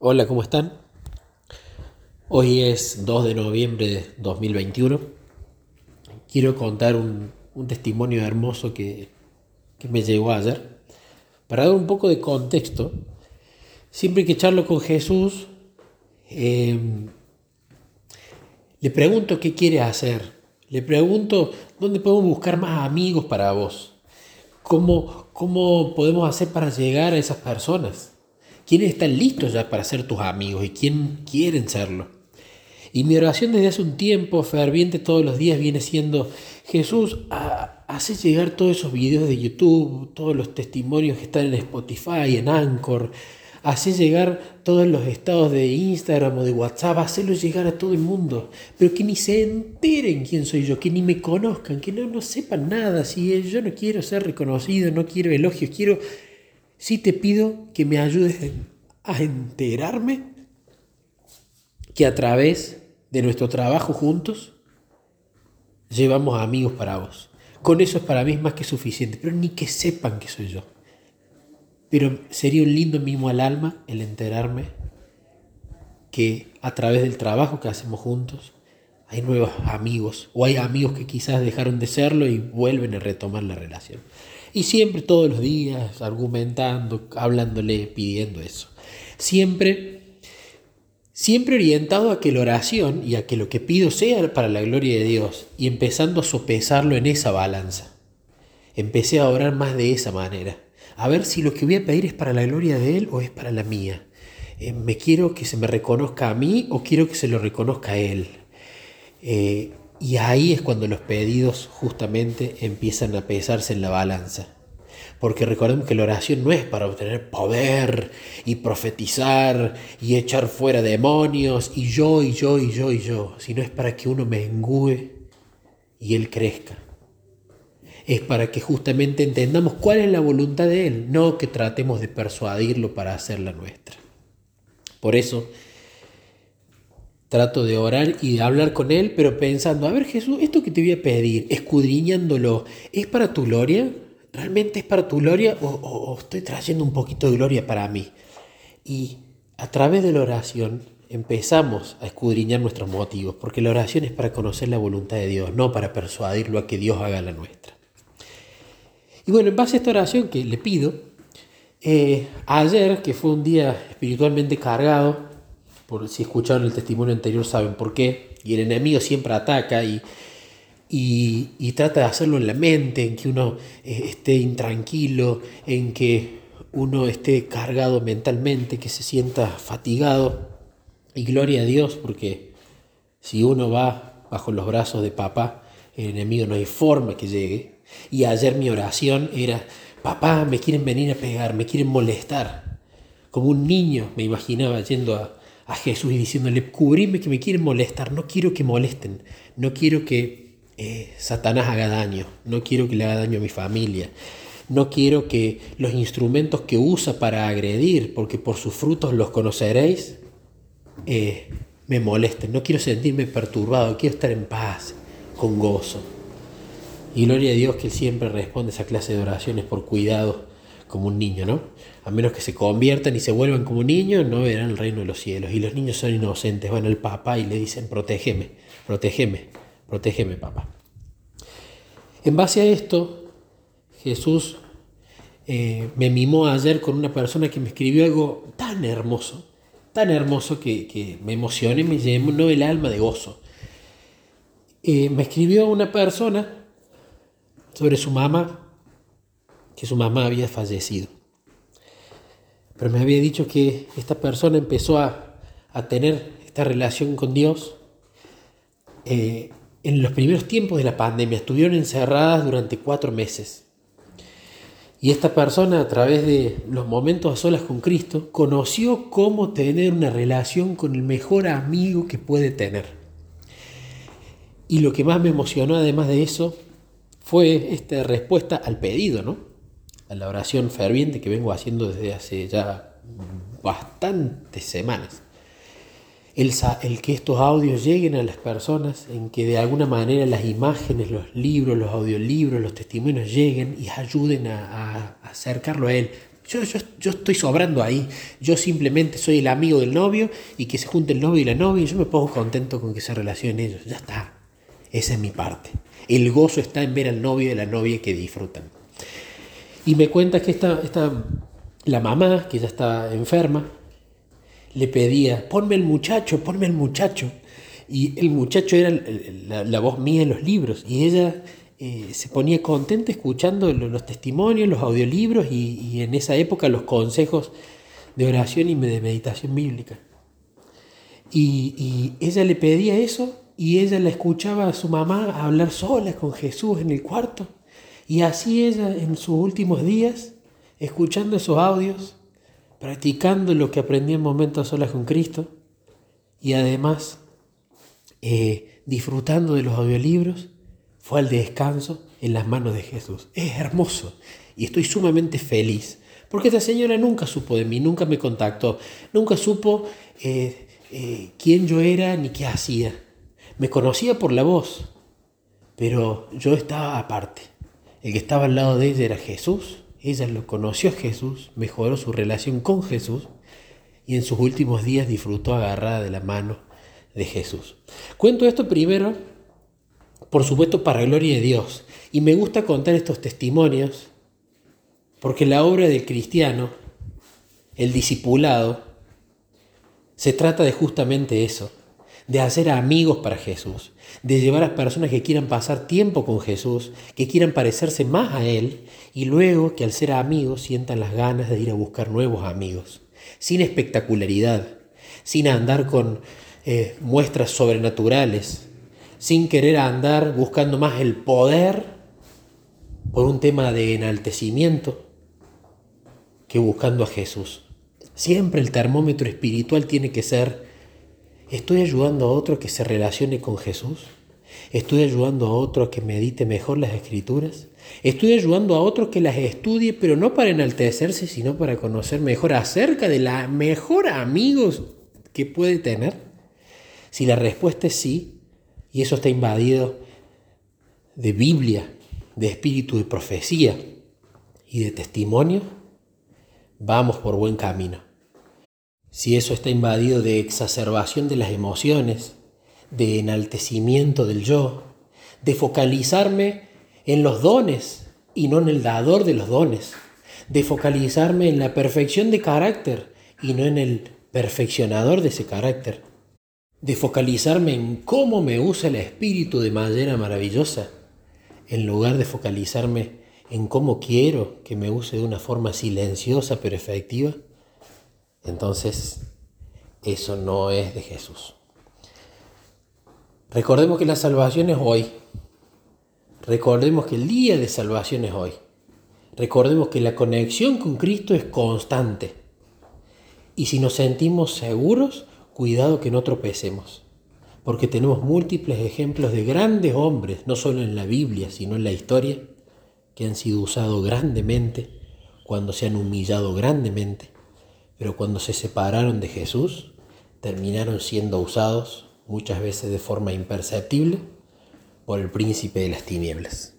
Hola, ¿cómo están? Hoy es 2 de noviembre de 2021. Quiero contar un, testimonio hermoso que, me llegó ayer. Para dar un poco de contexto, siempre que charlo con Jesús, em, le pregunto qué quiere hacer. Le pregunto dónde podemos buscar más amigos para vos. ¿Cómo, cómo podemos hacer para llegar a esas personas? ¿Quiénes están listos ya para ser tus amigos y quién quieren serlo? Y mi oración desde hace un tiempo, ferviente todos los días, viene siendo, Jesús, hace llegar todos esos videos de YouTube, todos los testimonios que están en Spotify, en Anchor, hace llegar todos los estados de Instagram o de WhatsApp, hacerlos llegar a todo el mundo, pero que ni se enteren quién soy yo, que ni me conozcan, que no, no sepan nada, si yo no quiero ser reconocido, no quiero elogios, quiero Sí te pido que me ayudes a enterarme que a través de nuestro trabajo juntos llevamos amigos para vos. Con eso es para mí más que suficiente, pero ni que sepan que soy yo. Pero sería un lindo mimo al alma el enterarme que a través del trabajo que hacemos juntos hay nuevos amigos o hay amigos que quizás dejaron de serlo y vuelven a retomar la relación. Y siempre todos los días argumentando, hablándole, pidiendo eso. Siempre, siempre orientado a que la oración y a que lo que pido sea para la gloria de Dios y empezando a sopesarlo en esa balanza. Empecé a orar más de esa manera. A ver si lo que voy a pedir es para la gloria de Él o es para la mía. Eh, ¿Me quiero que se me reconozca a mí o quiero que se lo reconozca a Él? Eh, y ahí es cuando los pedidos justamente empiezan a pesarse en la balanza. Porque recordemos que la oración no es para obtener poder y profetizar y echar fuera demonios y yo y yo y yo y yo, sino es para que uno mengúe y Él crezca. Es para que justamente entendamos cuál es la voluntad de Él, no que tratemos de persuadirlo para hacerla nuestra. Por eso, Trato de orar y de hablar con Él, pero pensando, a ver Jesús, esto que te voy a pedir, escudriñándolo, ¿es para tu gloria? ¿Realmente es para tu gloria o, estoy trayendo un poquito de gloria para mí? Y a través de la oración empezamos a escudriñar nuestros motivos, porque la oración es para conocer la voluntad de Dios, no para persuadirlo a que Dios haga la nuestra. Y bueno, en base a esta oración que le pido, eh, ayer, que fue un día espiritualmente cargado, si escucharon el testimonio anterior saben por qué, y el enemigo siempre ataca y, y, trata de hacerlo en la mente, en que uno eh, esté intranquilo, en que uno esté cargado mentalmente, que se sienta fatigado. Y gloria a Dios, porque si uno va bajo los brazos de papá, el enemigo no hay forma que llegue. Y ayer mi oración era, papá, me quieren venir a pegar, me quieren molestar. Como un niño me imaginaba yendo a, a Jesús y diciéndole, cubrime que me quieren molestar, no quiero que molesten, no quiero que eh, Satanás haga daño, no quiero que le haga daño a mi familia, no quiero que los instrumentos que usa para agredir, porque por sus frutos los conoceréis, eh, me molesten, no quiero sentirme perturbado, quiero estar en paz, con gozo. Y gloria a Dios que Él siempre responde a esa clase de oraciones por cuidado como un niño, ¿no? A menos que se conviertan y se vuelvan como niños, no verán el reino de los cielos. Y los niños son inocentes, van al papá y le dicen, protégeme, protégeme, protégeme, papá. En base a esto, Jesús eh, me mimó ayer con una persona que me escribió algo tan hermoso, tan hermoso que, me emocioné, me llenó el alma de gozo. Eh, me escribió una persona sobre su mamá que su mamá había fallecido. Pero me había dicho que esta persona empezó a, tener esta relación con Dios eh, en los primeros tiempos de la pandemia. Estuvieron encerradas durante cuatro meses. Y esta persona, a través de los momentos a solas con Cristo, conoció cómo tener una relación con el mejor amigo que puede tener. Y lo que más me emocionó, además de eso, fue esta respuesta al pedido, ¿no? A la oración ferviente que vengo haciendo desde hace ya bastantes semanas. El, el, que estos audios lleguen a las personas, en que de alguna manera las imágenes, los libros, los audiolibros, los testimonios lleguen y ayuden a, acercarlo a Él. Yo, yo, yo, estoy sobrando ahí. Yo simplemente soy el amigo del novio y que se junte el novio y la novia y yo me pongo contento con que se relacionen ellos. Ya está. Esa es mi parte. El gozo está en ver al novio y a la novia que disfrutan. Y me cuenta que esta, esta, la mamá, que ya está enferma, le pedía, ponme el muchacho, ponme el muchacho. Y el muchacho era la, voz mía en los libros. Y ella eh, se ponía contenta escuchando los, testimonios, los audiolibros y, en esa época los consejos de oración y de meditación bíblica. Y, y ella le pedía eso y ella la escuchaba a su mamá hablar sola con Jesús en el cuarto. Y así ella en sus últimos días, escuchando esos audios, practicando lo que aprendí en momentos solas con Cristo y además eh, disfrutando de los audiolibros, fue al descanso en las manos de Jesús. Es hermoso y estoy sumamente feliz porque esta señora nunca supo de mí, nunca me contactó, nunca supo eh, eh, quién yo era ni qué hacía. Me conocía por la voz, pero yo estaba aparte. El que estaba al lado de ella era Jesús ella lo conoció a Jesús, mejoró su relación con Jesús y en sus últimos días disfrutó agarrada de la mano de Jesús. Cuento esto primero, por supuesto, para gloria de Dios. Y me gusta contar estos testimonios porque la obra del cristiano, el discipulado, se trata de justamente eso, de hacer amigos para Jesús, de llevar a personas que quieran pasar tiempo con Jesús, que quieran parecerse más a Él y luego que al ser amigos sientan las ganas de ir a buscar nuevos amigos, sin espectacularidad, sin andar con eh, muestras sobrenaturales, sin querer andar buscando más el poder por un tema de enaltecimiento que buscando a Jesús. Siempre el termómetro espiritual tiene que ser ¿Estoy ayudando a otro que se relacione con Jesús? ¿Estoy ayudando a otro a que medite mejor las escrituras? ¿Estoy ayudando a otro que las estudie, pero no para enaltecerse, sino para conocer mejor acerca de la mejor amigos que puede tener? Si la respuesta es sí, y eso está invadido de Biblia, de espíritu de profecía y de testimonio, vamos por buen camino si eso está invadido de exacerbación de las emociones, de enaltecimiento del yo, de focalizarme en los dones y no en el dador de los dones, de focalizarme en la perfección de carácter y no en el perfeccionador de ese carácter, de focalizarme en cómo me usa el espíritu de manera maravillosa, en lugar de focalizarme en cómo quiero que me use de una forma silenciosa pero efectiva, entonces eso no es de Jesús. Recordemos que la salvación es hoy. Recordemos que el día de salvación es hoy. Recordemos que la conexión con Cristo es constante. Y si nos sentimos seguros, cuidado que no tropecemos. Porque tenemos múltiples ejemplos de grandes hombres, no solo en la Biblia, sino en la historia, que han sido usados grandemente cuando se han humillado grandemente pero cuando se separaron de Jesús, terminaron siendo usados muchas veces de forma imperceptible por el príncipe de las tinieblas.